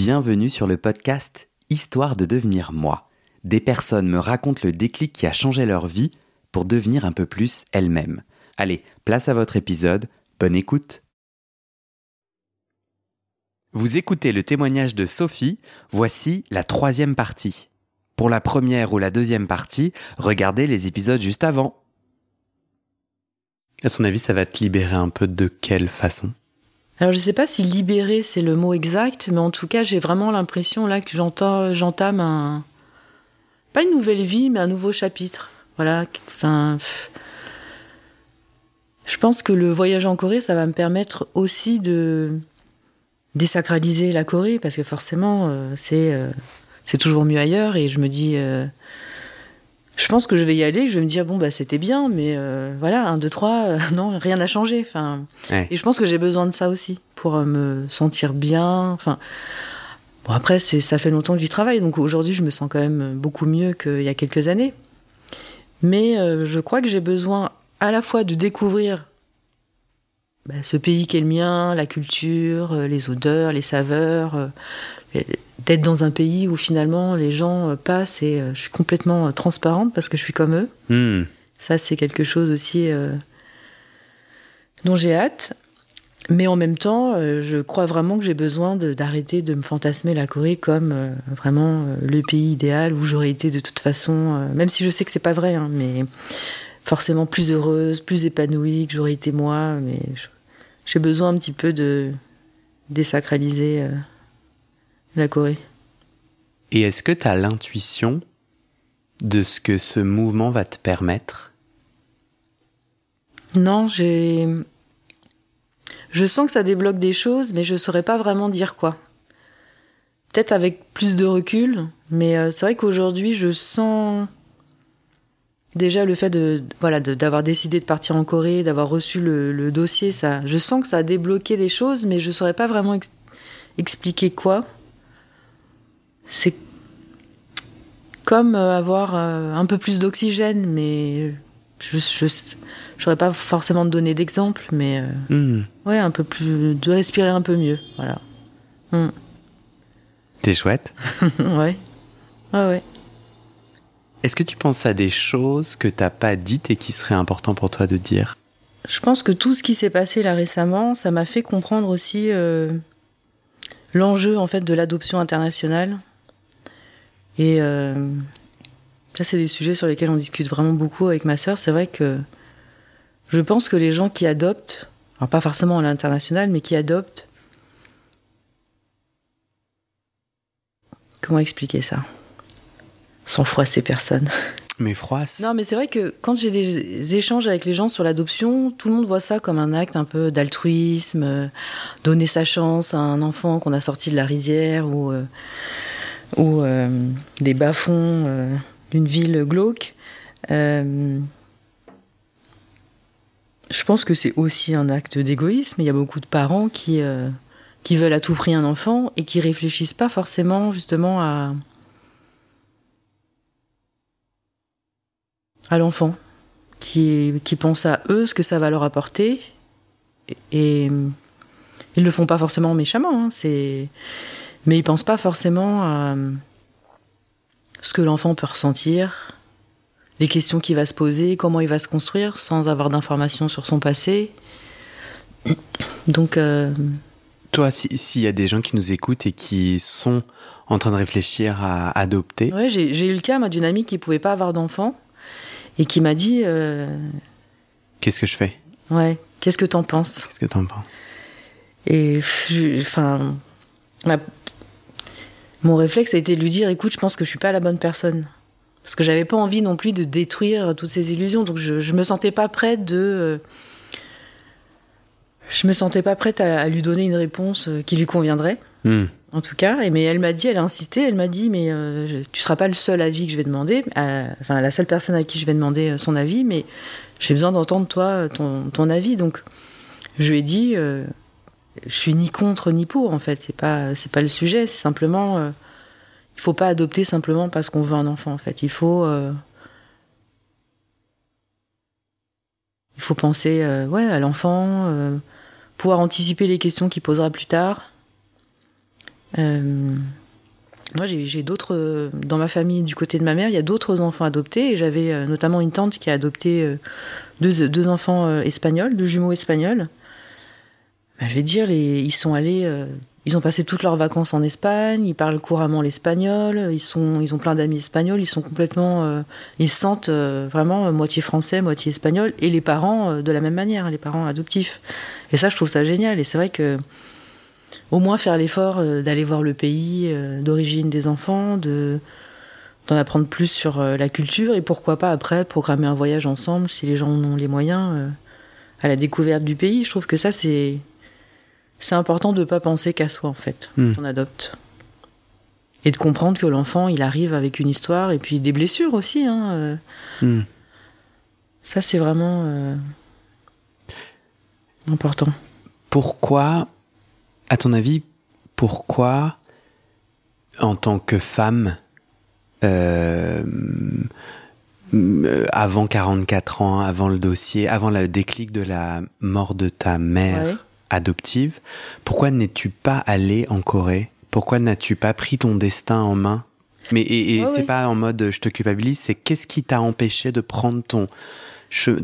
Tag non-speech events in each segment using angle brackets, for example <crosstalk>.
Bienvenue sur le podcast Histoire de devenir moi. Des personnes me racontent le déclic qui a changé leur vie pour devenir un peu plus elles-mêmes. Allez, place à votre épisode, bonne écoute. Vous écoutez le témoignage de Sophie, voici la troisième partie. Pour la première ou la deuxième partie, regardez les épisodes juste avant. À ton avis, ça va te libérer un peu de quelle façon? Alors je ne sais pas si libérer c'est le mot exact, mais en tout cas j'ai vraiment l'impression là que j'entame un pas une nouvelle vie, mais un nouveau chapitre. Voilà. Enfin, je pense que le voyage en Corée, ça va me permettre aussi de désacraliser la Corée, parce que forcément euh, c'est euh, c'est toujours mieux ailleurs, et je me dis euh, je pense que je vais y aller, je vais me dire, bon, bah, c'était bien, mais euh, voilà, un, deux, trois, euh, <laughs> non, rien n'a changé. Enfin, Et je pense que j'ai besoin de ça aussi pour euh, me sentir bien. Enfin, bon, après, ça fait longtemps que j'y travaille, donc aujourd'hui, je me sens quand même beaucoup mieux qu'il y a quelques années. Mais je crois que j'ai besoin à la fois de découvrir bah, ce pays qui est le mien, la culture, les odeurs, les saveurs, d'être dans un pays où finalement les gens euh, passent et euh, je suis complètement euh, transparente parce que je suis comme eux. Hmm. Ça, c'est quelque chose aussi dont j'ai hâte. Mais en même temps, je crois vraiment que j'ai besoin d'arrêter de, me fantasmer la Corée comme vraiment le pays idéal où j'aurais été de toute façon, même si je sais que c'est pas vrai, hein, mais forcément plus heureuse, plus épanouie, que j'aurais été moi. Mais j'ai besoin un petit peu de désacraliser la Corée. Et est-ce que tu as l'intuition de ce que ce mouvement va te permettre? Non, j'ai. Je sens que ça débloque des choses, mais je ne saurais pas vraiment dire quoi. Peut-être avec plus de recul, mais euh, c'est vrai qu'aujourd'hui, je sens déjà le fait de voilà d'avoir décidé de partir en Corée, d'avoir reçu le, dossier, ça, je sens que ça a débloqué des choses, mais je ne saurais pas vraiment expliquer quoi c'est comme euh, avoir euh, un peu plus d'oxygène, mais je, j'aurais pas forcément de donner d'exemple, mais euh, hmm. ouais, un peu plus, de respirer un peu mieux, voilà. Hmm. T'es chouette. <laughs> ouais, ouais, ouais. Est-ce que tu penses à des choses que t'as pas dites et qui seraient importantes pour toi de dire? Je pense que tout ce qui s'est passé là récemment, ça m'a fait comprendre aussi l'enjeu en fait de l'adoption internationale et euh, ça, c'est des sujets sur lesquels on discute vraiment beaucoup avec ma sœur. C'est vrai que je pense que les gens qui adoptent, alors pas forcément à l'international, mais qui adoptent, comment expliquer ça? Sans froisser personne. Mais froisse. Non, mais c'est vrai que quand j'ai des échanges avec les gens sur l'adoption, tout le monde voit ça comme un acte un peu d'altruisme, euh, donner sa chance à un enfant qu'on a sorti de la rizière ou. Euh, ou euh, des bas-fonds euh, d'une ville glauque. Euh, je pense que c'est aussi un acte d'égoïsme. Il y a beaucoup de parents qui, veulent à tout prix un enfant et qui réfléchissent pas forcément justement à, à l'enfant, qui, qui pensent à eux ce que ça va leur apporter. Et, ils le font pas forcément méchamment. Hein. c'est mais ils pensent pas forcément à ce que l'enfant peut ressentir, les questions qu'il va se poser, comment il va se construire sans avoir d'informations sur son passé. Donc. Euh, Toi, s'il y a des gens qui nous écoutent et qui sont en train de réfléchir à adopter. Oui, j'ai eu le cas d'une amie qui pouvait pas avoir d'enfant et qui m'a dit. Euh, qu'est-ce que je fais? Ouais, qu'est-ce que t'en penses? Qu'est-ce que t'en penses? Et enfin, mon réflexe a été de lui dire écoute, je pense que je suis pas la bonne personne. Parce que j'avais pas envie non plus de détruire toutes ces illusions. Donc je, je me sentais pas prête de. Euh, je me sentais pas prête à, lui donner une réponse euh, qui lui conviendrait. Hmm. En tout cas, et, mais elle m'a dit, elle a insisté, elle m'a dit, mais euh, tu seras pas le seul avis que je vais demander, enfin la seule personne à qui je vais demander son avis, mais j'ai besoin d'entendre toi ton, ton, avis. Donc je lui ai dit, je suis ni contre ni pour en fait. C'est pas pas le sujet. C'est simplement euh, il faut pas adopter simplement parce qu'on veut un enfant en fait. Il faut euh, il faut penser euh, ouais à l'enfant, pouvoir anticiper les questions qu'il posera plus tard moi, j'ai d'autres. Dans ma famille, du côté de ma mère, il y a d'autres enfants adoptés. Et j'avais notamment une tante qui a adopté deux, enfants espagnols, deux jumeaux espagnols. Bah, je vais dire, les, ils sont allés. ils ont passé toutes leurs vacances en Espagne. Ils parlent couramment l'espagnol. Ils, sont, ils ont plein d'amis espagnols. Ils sont complètement. ils se sentent vraiment moitié français, moitié espagnol. Et les parents de la même manière, les parents adoptifs. Et ça, je trouve ça génial. Et c'est vrai que au moins faire l'effort euh, d'aller voir le pays euh, d'origine des enfants, de d'en apprendre plus sur euh, la culture et pourquoi pas après programmer un voyage ensemble si les gens en ont les moyens à la découverte du pays. Je trouve que ça c'est c'est important de ne pas penser qu'à soi en fait hmm. on adopte et de comprendre que l'enfant il arrive avec une histoire et puis des blessures aussi. Hein, hmm. Ça c'est vraiment important. Pourquoi à ton avis, pourquoi, en tant que femme, euh, avant 44 ans, avant le dossier, avant le déclic de la mort de ta mère adoptive, pourquoi n'es-tu pas allée en Corée? Pourquoi n'as-tu pas pris ton destin en main? Mais et, c'est pas en mode je te culpabilise, c'est qu'est-ce qui t'a empêché de prendre ton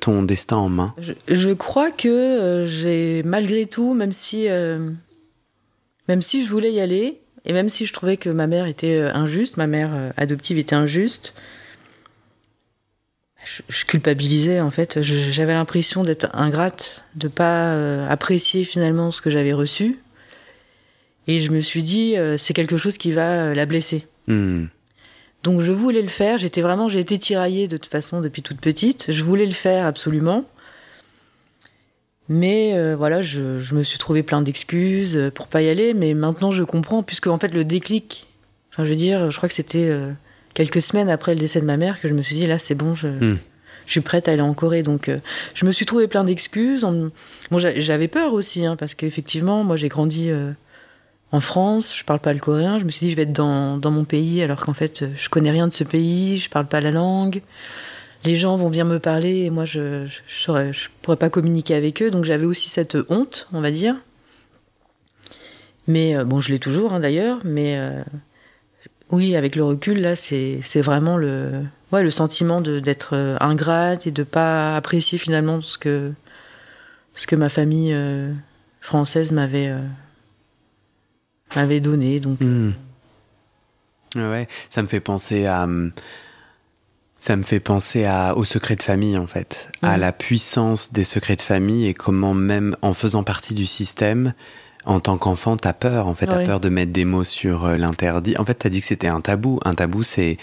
ton destin en main? Je, crois que euh, j'ai malgré tout, même si euh, même si je voulais y aller, et même si je trouvais que ma mère était euh, injuste, ma mère adoptive était injuste, je, culpabilisais en fait. J'avais l'impression d'être ingrate, de pas euh, apprécier finalement ce que j'avais reçu. Et je me suis dit, c'est quelque chose qui va la blesser. Hmm. Donc je voulais le faire. J'étais vraiment, j'ai été tiraillée de toute façon depuis toute petite. Je voulais le faire absolument. Mais euh, voilà, je, je, me suis trouvé plein d'excuses euh, pour pas y aller. Mais maintenant, je comprends, puisque en fait, le déclic, enfin, je veux dire, je crois que c'était euh, quelques semaines après le décès de ma mère que je me suis dit, là, c'est bon, je, hmm. je, suis prête à aller en Corée. Donc, je me suis trouvé plein d'excuses. Bon, j'avais peur aussi, hein, parce qu'effectivement, moi, j'ai grandi en France, je parle pas le coréen. Je me suis dit, je vais être dans, dans mon pays, alors qu'en fait, je connais rien de ce pays, je parle pas la langue les gens vont venir me parler et moi je je, je pourrais pas communiquer avec eux donc j'avais aussi cette honte on va dire mais euh, bon je l'ai toujours hein, d'ailleurs mais euh, oui avec le recul là c'est vraiment le ouais le sentiment d'être euh, ingrate et de pas apprécier finalement ce que ce que ma famille française m'avait m'avait donné. Donc hmm. ouais ça me fait penser à hum, ça me fait penser à, au secret de famille, en fait, à la puissance des secrets de famille et comment même en faisant partie du système, en tant qu'enfant, t'as peur, en fait, t'as peur de mettre des mots sur euh, l'interdit. En fait, t'as dit que c'était un tabou. Un tabou, c'est,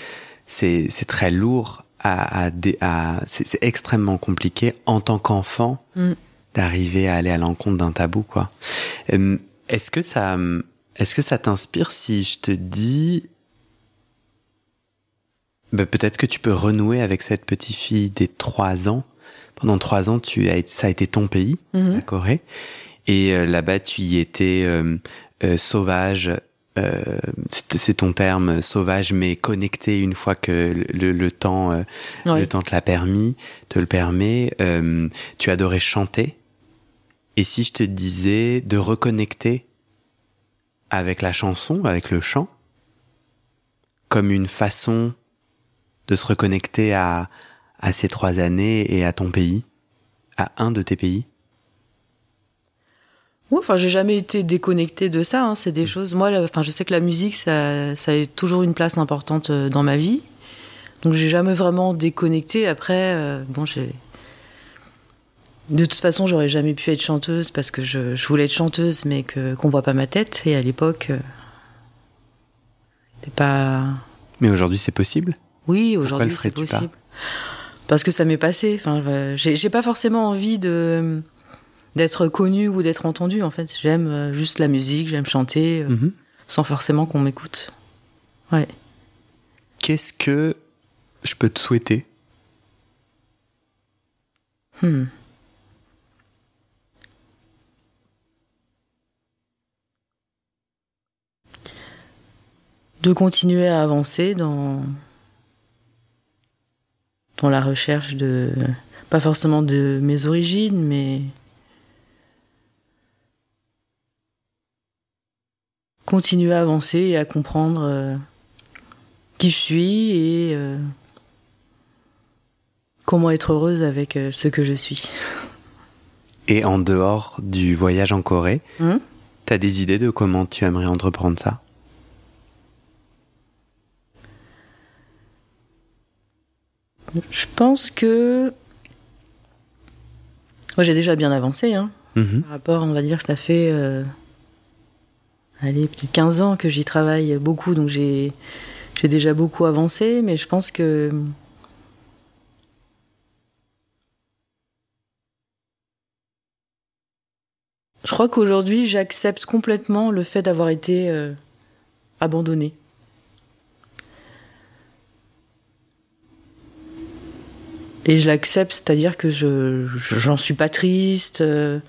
c'est, c'est très lourd à, à, à c'est extrêmement compliqué en tant qu'enfant mm. d'arriver à aller à l'encontre d'un tabou, quoi. Est-ce que ça, est-ce que ça t'inspire si je te dis bah, peut-être que tu peux renouer avec cette petite fille des trois ans? Pendant trois ans, tu as, ça a été ton pays, mhm. la Corée. Et euh, là-bas, tu y étais euh, euh, sauvage. c'est ton terme sauvage, mais connecté une fois que le, le temps, le temps te l'a permis, te le permet. tu adorais chanter. Et si je te disais de reconnecter avec la chanson, avec le chant, comme une façon de se reconnecter à, à ces trois années et à ton pays, à un de tes pays Oui, enfin, j'ai jamais été déconnecté de ça. Hein, c'est des mm. choses. Moi, enfin, je sais que la musique, ça, ça a toujours une place importante euh, dans ma vie. Donc, j'ai jamais vraiment déconnecté. Après, euh, bon, j'ai. De toute façon, j'aurais jamais pu être chanteuse parce que je, je voulais être chanteuse, mais que qu'on voit pas ma tête. Et à l'époque, euh, c'était pas. Mais aujourd'hui, c'est possible? Oui, aujourd'hui c'est possible. Parce que ça m'est passé. Enfin, j'ai pas forcément envie de d'être connu ou d'être entendu. En fait, j'aime euh, juste la musique, j'aime chanter, euh, mhm. sans forcément qu'on m'écoute. Ouais. Qu'est-ce que je peux te souhaiter? Hmm. De continuer à avancer dans dans la recherche de, pas forcément de mes origines, mais continuer à avancer et à comprendre euh, qui je suis et euh, comment être heureuse avec euh, ce que je suis. <laughs> Et en dehors du voyage en Corée, Hmm? tu as des idées de comment tu aimerais entreprendre ça? Je pense que moi j'ai déjà bien avancé hein. Mhm. par rapport, on va dire que ça fait allez, peut-être 15 ans que j'y travaille beaucoup, donc j'ai déjà beaucoup avancé, mais je pense que je crois qu'aujourd'hui j'accepte complètement le fait d'avoir été euh, abandonnée. Et je l'accepte, c'est-à-dire que je j'en suis pas triste. euh,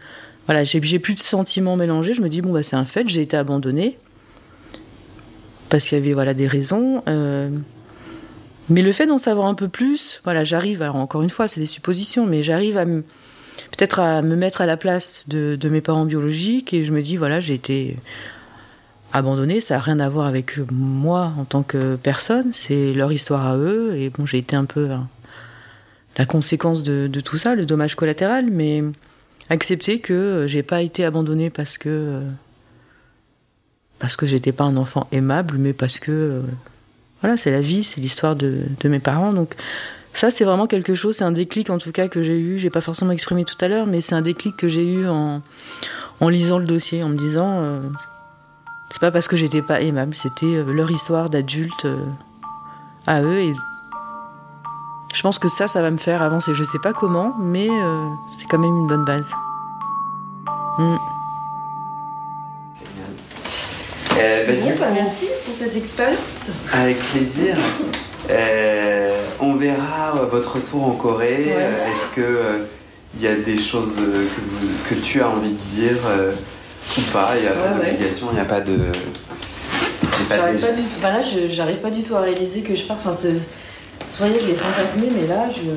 voilà, j'ai plus de sentiments mélangés. Je me dis bon bah c'est un fait, j'ai été abandonnée parce qu'il y avait voilà des raisons. euh, mais le fait d'en savoir un peu plus, voilà, j'arrive. Alors encore une fois, c'est des suppositions, mais j'arrive à peut-être à me mettre à la place de, mes parents biologiques et je me dis voilà, j'ai été abandonnée. Ça n'a rien à voir avec moi en tant que personne. C'est leur histoire à eux et bon, j'ai été un peu hein, la conséquence de tout ça, le dommage collatéral, mais accepter que euh, j'ai pas été abandonnée parce que euh, parce que j'étais pas un enfant aimable, mais parce que euh, voilà, c'est la vie, c'est l'histoire de, de mes parents. Donc ça, c'est vraiment quelque chose, c'est un déclic en tout cas que j'ai eu. J'ai pas forcément exprimé tout à l'heure, mais c'est un déclic que j'ai eu en, en lisant le dossier, en me disant c'est pas parce que j'étais pas aimable, c'était leur histoire d'adulte à eux je pense que ça, ça va me faire avancer. Je sais pas comment, mais euh, c'est quand même une bonne base. Mm. Euh, bah, du coup, merci pour cette expérience. Avec plaisir. Euh, on verra votre retour en Corée. Ouais. Est-ce que euh, il y a des choses que, vous- que tu as envie de dire euh, ou pas? Il n'y a pas Ouais, d'obligation, il n'y a pas de. J'arrive pas du tout. Enfin là, j'arrive pas du tout à réaliser que je pars. Enfin, voyage, je l'ai fantasmé, mais là, je.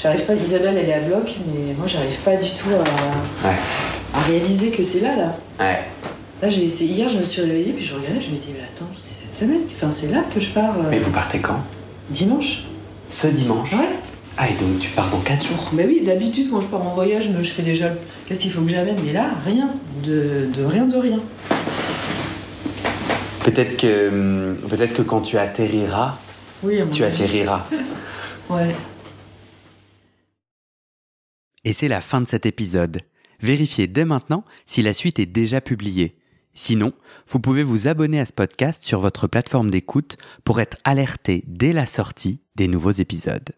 J'arrive pas. Isabelle, elle est à bloc, mais moi, j'arrive pas du tout à, Ouais. à réaliser que c'est là, là. Ouais. Là, j'ai essayé. Hier, je me suis réveillée, puis je regardais, je me dis, mais attends, c'est cette semaine. Enfin, c'est là que je pars. euh, Mais vous partez quand? Dimanche. Ce dimanche? Ouais. Ah, et donc tu pars dans 4 jours? Mais oui, d'habitude, quand je pars en voyage, je fais déjà. Qu'est-ce qu'il faut que j'amène? Mais là, rien. De, de rien, de rien. Peut-être que, hum, peut-être que quand tu atterriras, Oui, à mon tu avis. atterriras. <laughs> Ouais. Et c'est la fin de cet épisode. Vérifiez dès maintenant si la suite est déjà publiée. Sinon, vous pouvez vous abonner à ce podcast sur votre plateforme d'écoute pour être alerté dès la sortie des nouveaux épisodes.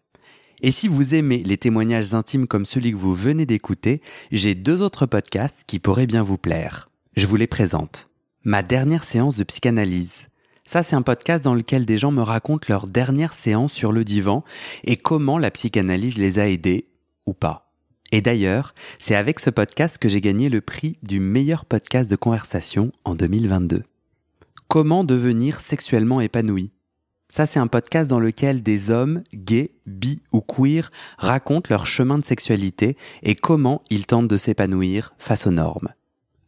Et si vous aimez les témoignages intimes comme celui que vous venez d'écouter, j'ai deux autres podcasts qui pourraient bien vous plaire. Je vous les présente. Ma dernière séance de psychanalyse. Ça, c'est un podcast dans lequel des gens me racontent leur dernière séance sur le divan et comment la psychanalyse les a aidés ou pas. Et d'ailleurs, c'est avec ce podcast que j'ai gagné le prix du meilleur podcast de conversation en 2022. Comment devenir sexuellement épanoui? Ça, c'est un podcast dans lequel des hommes, gays, bi ou queer, racontent leur chemin de sexualité et comment ils tentent de s'épanouir face aux normes.